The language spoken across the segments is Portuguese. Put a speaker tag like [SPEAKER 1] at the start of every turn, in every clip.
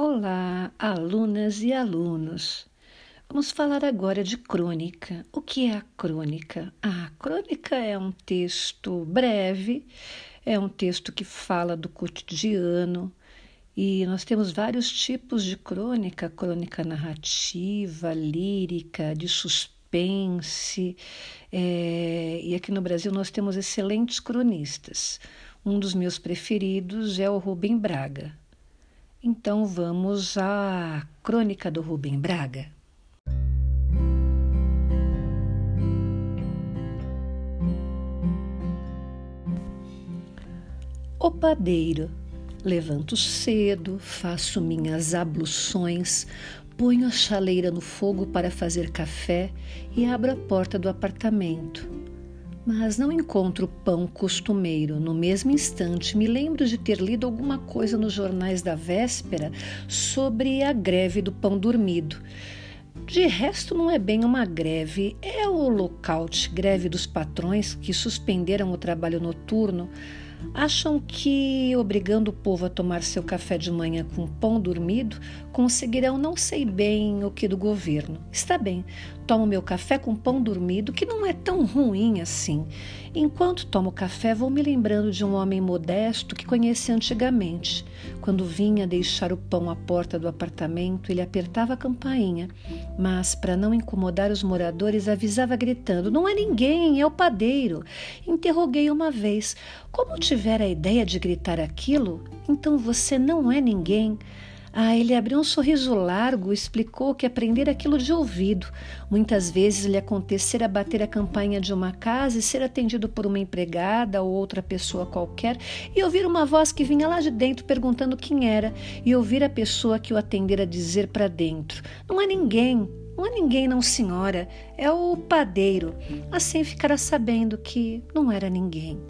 [SPEAKER 1] Olá, alunas e alunos. Vamos falar agora de crônica. O que é a crônica? A crônica é um texto breve, é um texto que fala do cotidiano e nós temos vários tipos de crônica: crônica narrativa, lírica, de suspense. É... e aqui no Brasil nós temos excelentes cronistas. Um dos meus preferidos é o Rubem Braga. Então vamos à crônica do Rubem Braga. O padeiro. Levanto cedo, faço minhas abluções, ponho a chaleira no fogo para fazer café e abro a porta do apartamento mas não encontro o pão costumeiro. No mesmo instante, me lembro de ter lido alguma coisa nos jornais da véspera sobre a greve do pão dormido. De resto, não é bem uma greve, é o lockout, greve dos patrões que suspenderam o trabalho noturno acham que, obrigando o povo a tomar seu café de manhã com pão dormido, conseguirão não sei bem o que do governo. Está bem, tomo meu café com pão dormido, que não é tão ruim assim. Enquanto tomo café, vou me lembrando de um homem modesto que conheci antigamente. Quando vinha deixar o pão à porta do apartamento, ele apertava a campainha, mas, para não incomodar os moradores, avisava gritando: Não é ninguém, é o padeiro. Interroguei uma vez: Como tiver a ideia de gritar aquilo, então você não é ninguém. Ah, ele abriu um sorriso largo, explicou que aprender aquilo de ouvido. Muitas vezes lhe acontecera bater a campainha de uma casa e ser atendido por uma empregada ou outra pessoa qualquer e ouvir uma voz que vinha lá de dentro perguntando quem era e ouvir a pessoa que o atendera dizer para dentro: Não é ninguém, não é ninguém, não, senhora, é o padeiro. Assim ficará sabendo que não era ninguém.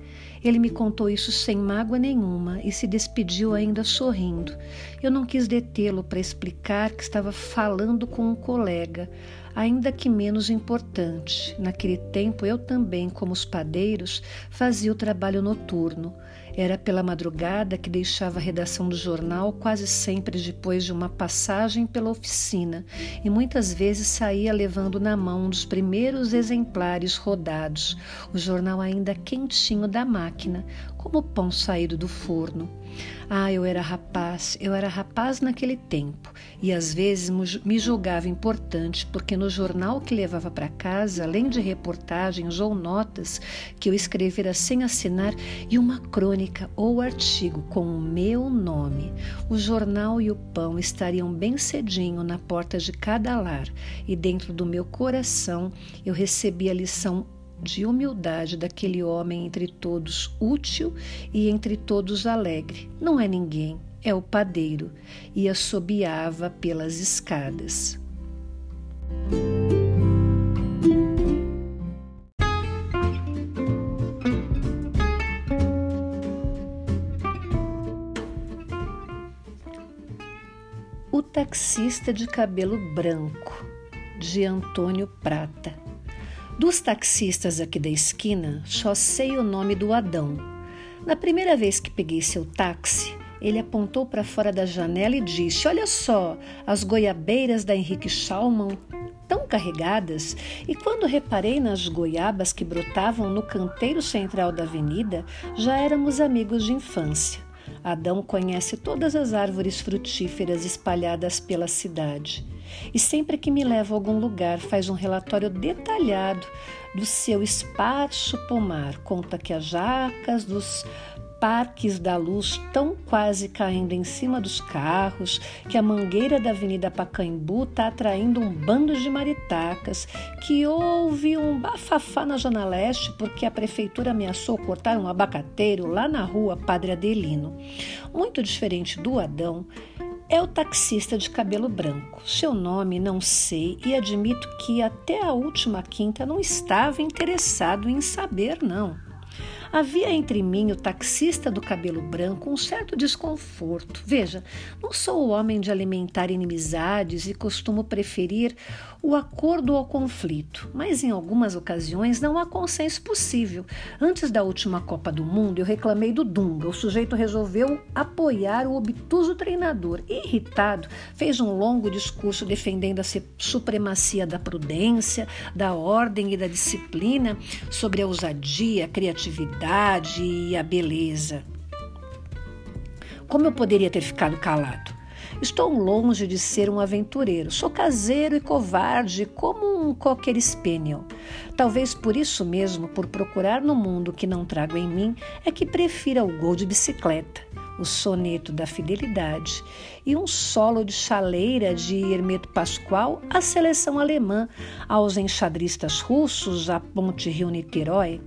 [SPEAKER 1] Ele me contou isso sem mágoa nenhuma e se despediu ainda sorrindo. Eu não quis detê-lo para explicar que estava falando com um colega, ainda que menos importante. Naquele tempo eu também, como os padeiros, fazia o trabalho noturno. Era pela madrugada que deixava a redação do jornal, quase sempre depois de uma passagem pela oficina, e muitas vezes saía levando na mão um dos primeiros exemplares rodados, o jornal ainda quentinho da máquina, como pão saído do forno. Ah, eu era rapaz, eu era rapaz naquele tempo e às vezes me julgava importante porque no jornal que levava para casa, além de reportagens ou notas que eu escrevera sem assinar e uma crônica ou artigo com o meu nome, o jornal e o pão estariam bem cedinho na porta de cada lar e dentro do meu coração eu recebi a lição de humildade daquele homem entre todos útil e entre todos alegre. Não é ninguém, é o padeiro, e assobiava pelas escadas. O taxista de cabelo branco, de Antônio Prata. Dos taxistas aqui da esquina, só sei o nome do Adão. Na primeira vez que peguei seu táxi, ele apontou para fora da janela e disse: Olha só, as goiabeiras da Henrique Schaumann tão carregadas, e quando reparei nas goiabas que brotavam no canteiro central da avenida, já éramos amigos de infância. Adão conhece todas as árvores frutíferas espalhadas pela cidade e sempre que me leva a algum lugar faz um relatório detalhado do seu esparso pomar. Conta que as jacas dos parques da luz estão quase caindo em cima dos carros, que a mangueira da Avenida Pacaembu está atraindo um bando de maritacas, que houve um bafafá na Zona Leste porque a prefeitura ameaçou cortar um abacateiro lá na rua Padre Adelino. Muito diferente do Adão, é o taxista de cabelo branco. Seu nome não sei e admito que até a última quinta não estava interessado em saber, não. Havia entre mim, o taxista do cabelo branco, um certo desconforto. Veja, não sou o homem de alimentar inimizades e costumo preferir o acordo ao conflito, mas em algumas ocasiões não há consenso possível. Antes da última Copa do Mundo, eu reclamei do Dunga. O sujeito resolveu apoiar o obtuso treinador. Irritado, fez um longo discurso defendendo a supremacia da prudência, da ordem e da disciplina sobre a ousadia, a criatividade e a beleza. Como eu poderia ter ficado calado? Estou longe de ser um aventureiro. Sou caseiro e covarde, como um cocker spaniel. Talvez por isso mesmo, por procurar no mundo que não trago em mim, é que prefira o gol de bicicleta o soneto da fidelidade e um solo de chaleira de Hermeto Pascoal à seleção alemã, aos enxadristas russos, à ponte Rio-Niterói.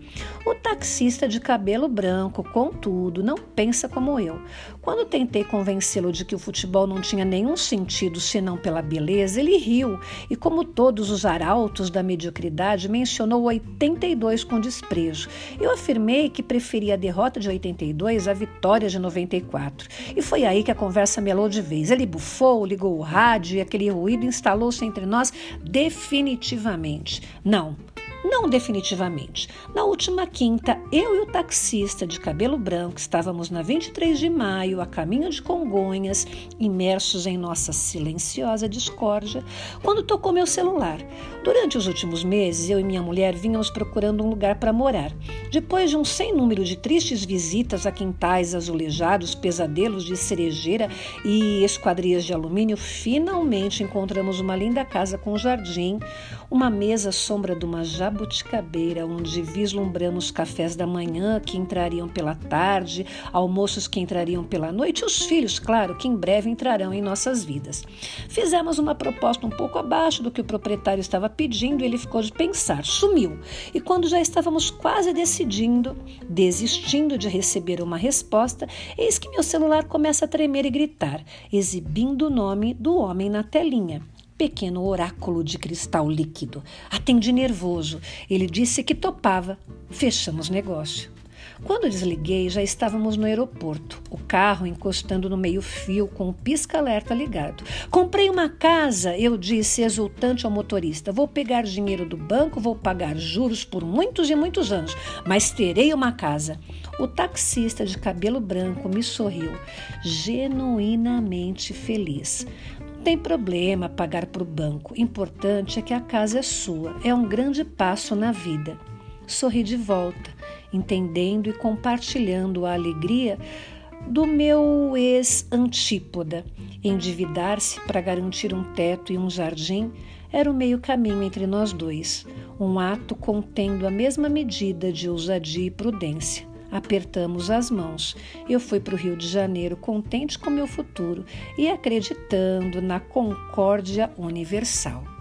[SPEAKER 1] O taxista de cabelo branco, contudo, não pensa como eu. Quando tentei convencê-lo de que o futebol não tinha nenhum sentido senão pela beleza, ele riu e, como todos os arautos da mediocridade, mencionou 82 com desprezo. Eu afirmei que preferia a derrota de 82 à vitória de 94 e foi aí que a conversa melou de vez. Ele bufou, ligou o rádio e aquele ruído instalou-se entre nós definitivamente. Não, não definitivamente. Na última quinta, eu e o taxista de cabelo branco estávamos na 23 de maio, a caminho de Congonhas, imersos em nossa silenciosa discórdia, quando tocou meu celular. Durante os últimos meses, eu e minha mulher vínhamos procurando um lugar para morar. Depois de um sem número de tristes visitas a quintais azulejados, pesadelos de cerejeira e esquadrias de alumínio, finalmente encontramos uma linda casa com jardim, uma mesa à sombra de uma jabuticabeira, onde vislumbramos cafés da manhã que entrariam pela tarde, almoços que entrariam pela noite e os filhos, claro, que em breve entrarão em nossas vidas. Fizemos uma proposta um pouco abaixo do que o proprietário estava pedindo, ele ficou de pensar, sumiu. E quando já estávamos quase decidindo, desistindo de receber uma resposta, eis que meu celular começa a tremer e gritar, exibindo o nome do homem na telinha pequeno oráculo de cristal líquido. Atendi nervoso. Ele disse que topava. Fechamos negócio. Quando desliguei, já estávamos no aeroporto, o carro encostando no meio-fio com o pisca-alerta ligado. Comprei uma casa, eu disse exultante ao motorista. Vou pegar dinheiro do banco, vou pagar juros por muitos e muitos anos, mas terei uma casa. O taxista de cabelo branco me sorriu, genuinamente feliz. Tem problema pagar para o banco. Importante é que a casa é sua. É um grande passo na vida. Sorri de volta, entendendo e compartilhando a alegria do meu ex-antípoda. Endividar-se para garantir um teto e um jardim era o meio caminho entre nós dois, um ato contendo a mesma medida de ousadia e prudência. Apertamos as mãos. Eu fui para o Rio de Janeiro contente com meu futuro e acreditando na concórdia universal.